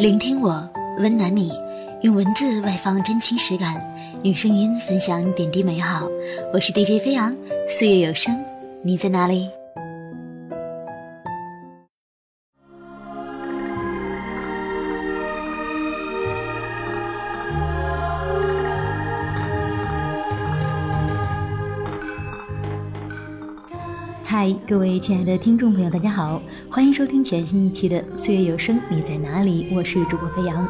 聆听我，温暖你，用文字外放真情实感，用声音分享点滴美好。我是 DJ 飞扬，岁月有声，你在哪里？嗨，各位亲爱的听众朋友，大家好，欢迎收听全新一期的《岁月有声》，你在哪里？我是主播飞扬。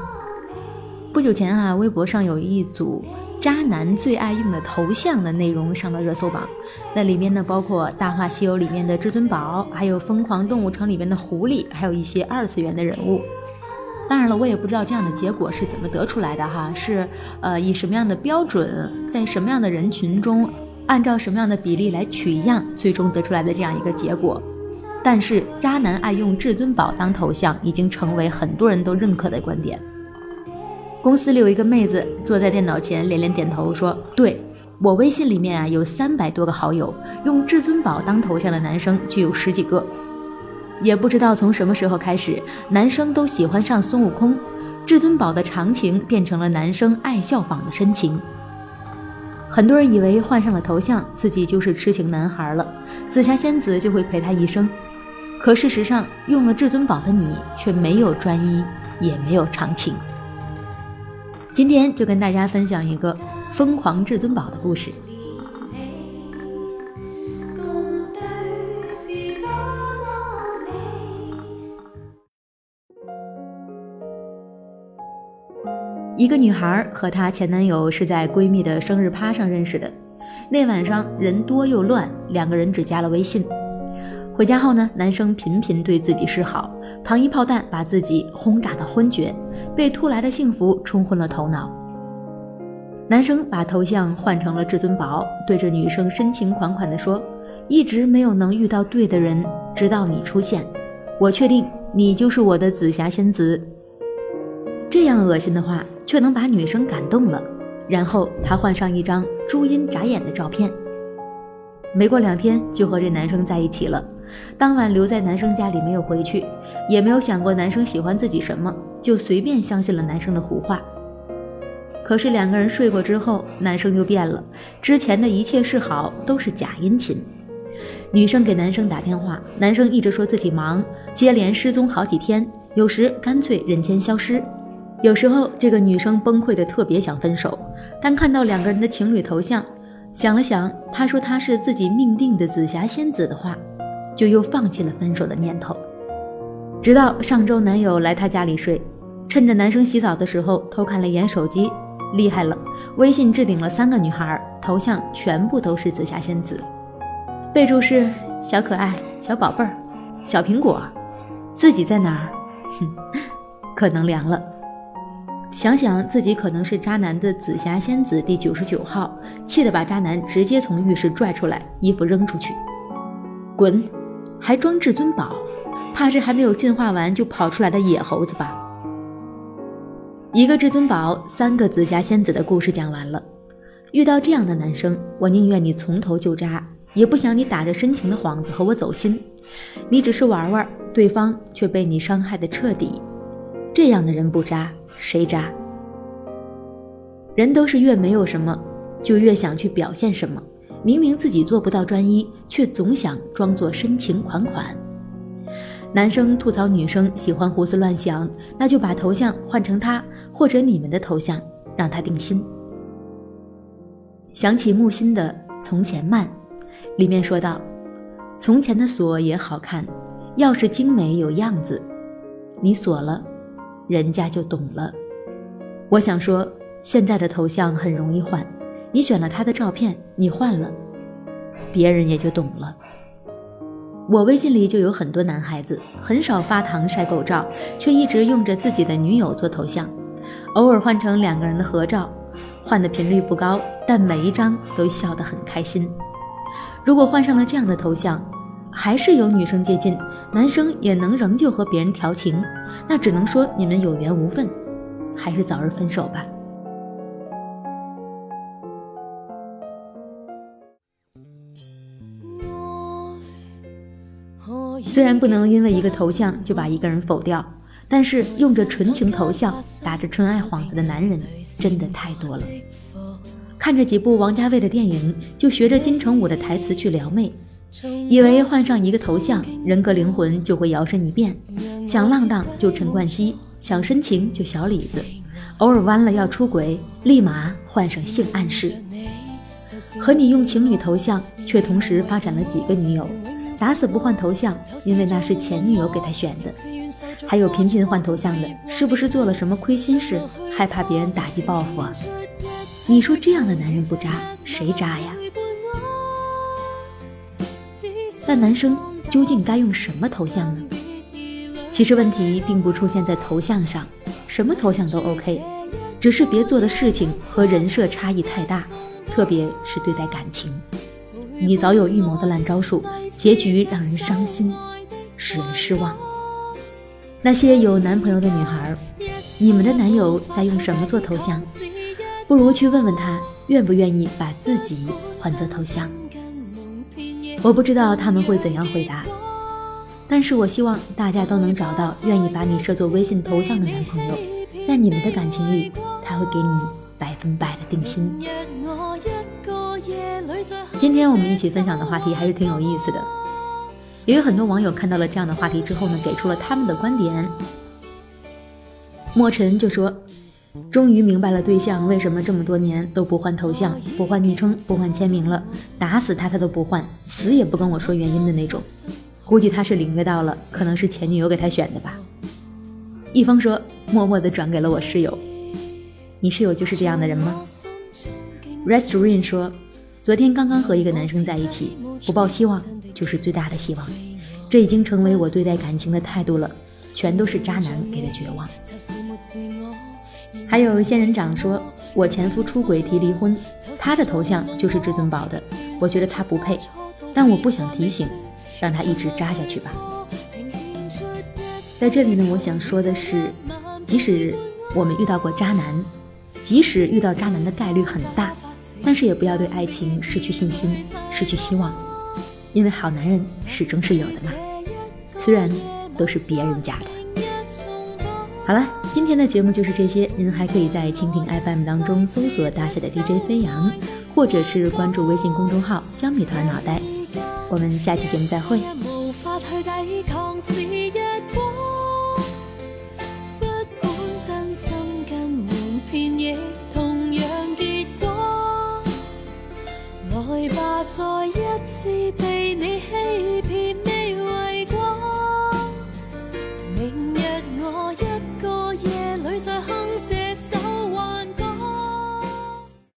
不久前啊，微博上有一组渣男最爱用的头像的内容上了热搜榜，那里面呢包括《大话西游》里面的至尊宝，还有《疯狂动物城》里面的狐狸，还有一些二次元的人物。当然了，我也不知道这样的结果是怎么得出来的哈，是呃以什么样的标准，在什么样的人群中。按照什么样的比例来取样，最终得出来的这样一个结果。但是，渣男爱用至尊宝当头像，已经成为很多人都认可的观点。公司里有一个妹子坐在电脑前，连连点头说：“对我微信里面啊，有三百多个好友，用至尊宝当头像的男生就有十几个。也不知道从什么时候开始，男生都喜欢上孙悟空，至尊宝的长情变成了男生爱效仿的深情。”很多人以为换上了头像，自己就是痴情男孩了，紫霞仙子就会陪他一生。可事实上，用了至尊宝的你却没有专一，也没有长情。今天就跟大家分享一个疯狂至尊宝的故事。一个女孩和她前男友是在闺蜜的生日趴上认识的，那晚上人多又乱，两个人只加了微信。回家后呢，男生频频对自己示好，糖衣炮弹把自己轰炸到昏厥，被突来的幸福冲昏了头脑。男生把头像换成了至尊宝，对着女生深情款款地说：“一直没有能遇到对的人，直到你出现，我确定你就是我的紫霞仙子。”这样恶心的话。却能把女生感动了，然后他换上一张朱茵眨眼的照片，没过两天就和这男生在一起了。当晚留在男生家里没有回去，也没有想过男生喜欢自己什么，就随便相信了男生的胡话。可是两个人睡过之后，男生就变了，之前的一切示好都是假殷勤。女生给男生打电话，男生一直说自己忙，接连失踪好几天，有时干脆人间消失。有时候，这个女生崩溃的特别想分手，但看到两个人的情侣头像，想了想，她说她是自己命定的紫霞仙子的话，就又放弃了分手的念头。直到上周男友来她家里睡，趁着男生洗澡的时候偷看了一眼手机，厉害了，微信置顶了三个女孩，头像全部都是紫霞仙子，备注是小可爱、小宝贝儿、小苹果，自己在哪儿？哼，可能凉了。想想自己可能是渣男的紫霞仙子第九十九号，气得把渣男直接从浴室拽出来，衣服扔出去，滚！还装至尊宝，怕是还没有进化完就跑出来的野猴子吧？一个至尊宝，三个紫霞仙子的故事讲完了。遇到这样的男生，我宁愿你从头就渣，也不想你打着深情的幌子和我走心。你只是玩玩，对方却被你伤害的彻底。这样的人不渣。谁渣？人都是越没有什么，就越想去表现什么。明明自己做不到专一，却总想装作深情款款。男生吐槽女生喜欢胡思乱想，那就把头像换成他或者你们的头像，让他定心。想起木心的《从前慢》，里面说道：“从前的锁也好看，钥匙精美有样子，你锁了。”人家就懂了。我想说，现在的头像很容易换，你选了他的照片，你换了，别人也就懂了。我微信里就有很多男孩子，很少发糖晒狗照，却一直用着自己的女友做头像，偶尔换成两个人的合照，换的频率不高，但每一张都笑得很开心。如果换上了这样的头像，还是有女生接近，男生也能仍旧和别人调情，那只能说你们有缘无分，还是早日分手吧。虽然不能因为一个头像就把一个人否掉，但是用着纯情头像、打着纯爱幌子的男人真的太多了。看着几部王家卫的电影，就学着金城武的台词去撩妹，以为换上一个头像，人格灵魂就会摇身一变，想浪荡就陈冠希，想深情就小李子，偶尔弯了要出轨，立马换上性暗示。和你用情侣头像，却同时发展了几个女友，打死不换头像，因为那是前女友给他选的。还有频频换头像的，是不是做了什么亏心事，害怕别人打击报复啊？你说这样的男人不渣，谁渣呀？那男生究竟该用什么头像呢？其实问题并不出现在头像上，什么头像都 OK，只是别做的事情和人设差异太大，特别是对待感情，你早有预谋的烂招数，结局让人伤心，使人失望。那些有男朋友的女孩，你们的男友在用什么做头像？不如去问问他，愿不愿意把自己换做头像。我不知道他们会怎样回答，但是我希望大家都能找到愿意把你设作微信头像的男朋友，在你们的感情里，他会给你百分百的定心。今天我们一起分享的话题还是挺有意思的，也有很多网友看到了这样的话题之后呢，给出了他们的观点。墨尘就说。终于明白了对象为什么这么多年都不换头像、不换昵称、不换签名了，打死他他都不换，死也不跟我说原因的那种。估计他是领略到了，可能是前女友给他选的吧。一峰说，默默地转给了我室友。你室友就是这样的人吗？Rest Rain 说，昨天刚刚和一个男生在一起，不抱希望就是最大的希望，这已经成为我对待感情的态度了，全都是渣男给的绝望。还有仙人掌说：“我前夫出轨提离婚，他的头像就是至尊宝的，我觉得他不配，但我不想提醒，让他一直扎下去吧。”在这里呢，我想说的是，即使我们遇到过渣男，即使遇到渣男的概率很大，但是也不要对爱情失去信心、失去希望，因为好男人始终是有的嘛，虽然都是别人家的。好了，今天的节目就是这些。您还可以在蜻蜓 FM 当中搜索大写的 DJ 飞扬，或者是关注微信公众号“江米团脑袋”。我们下期节目再会。来吧，再一次被你欺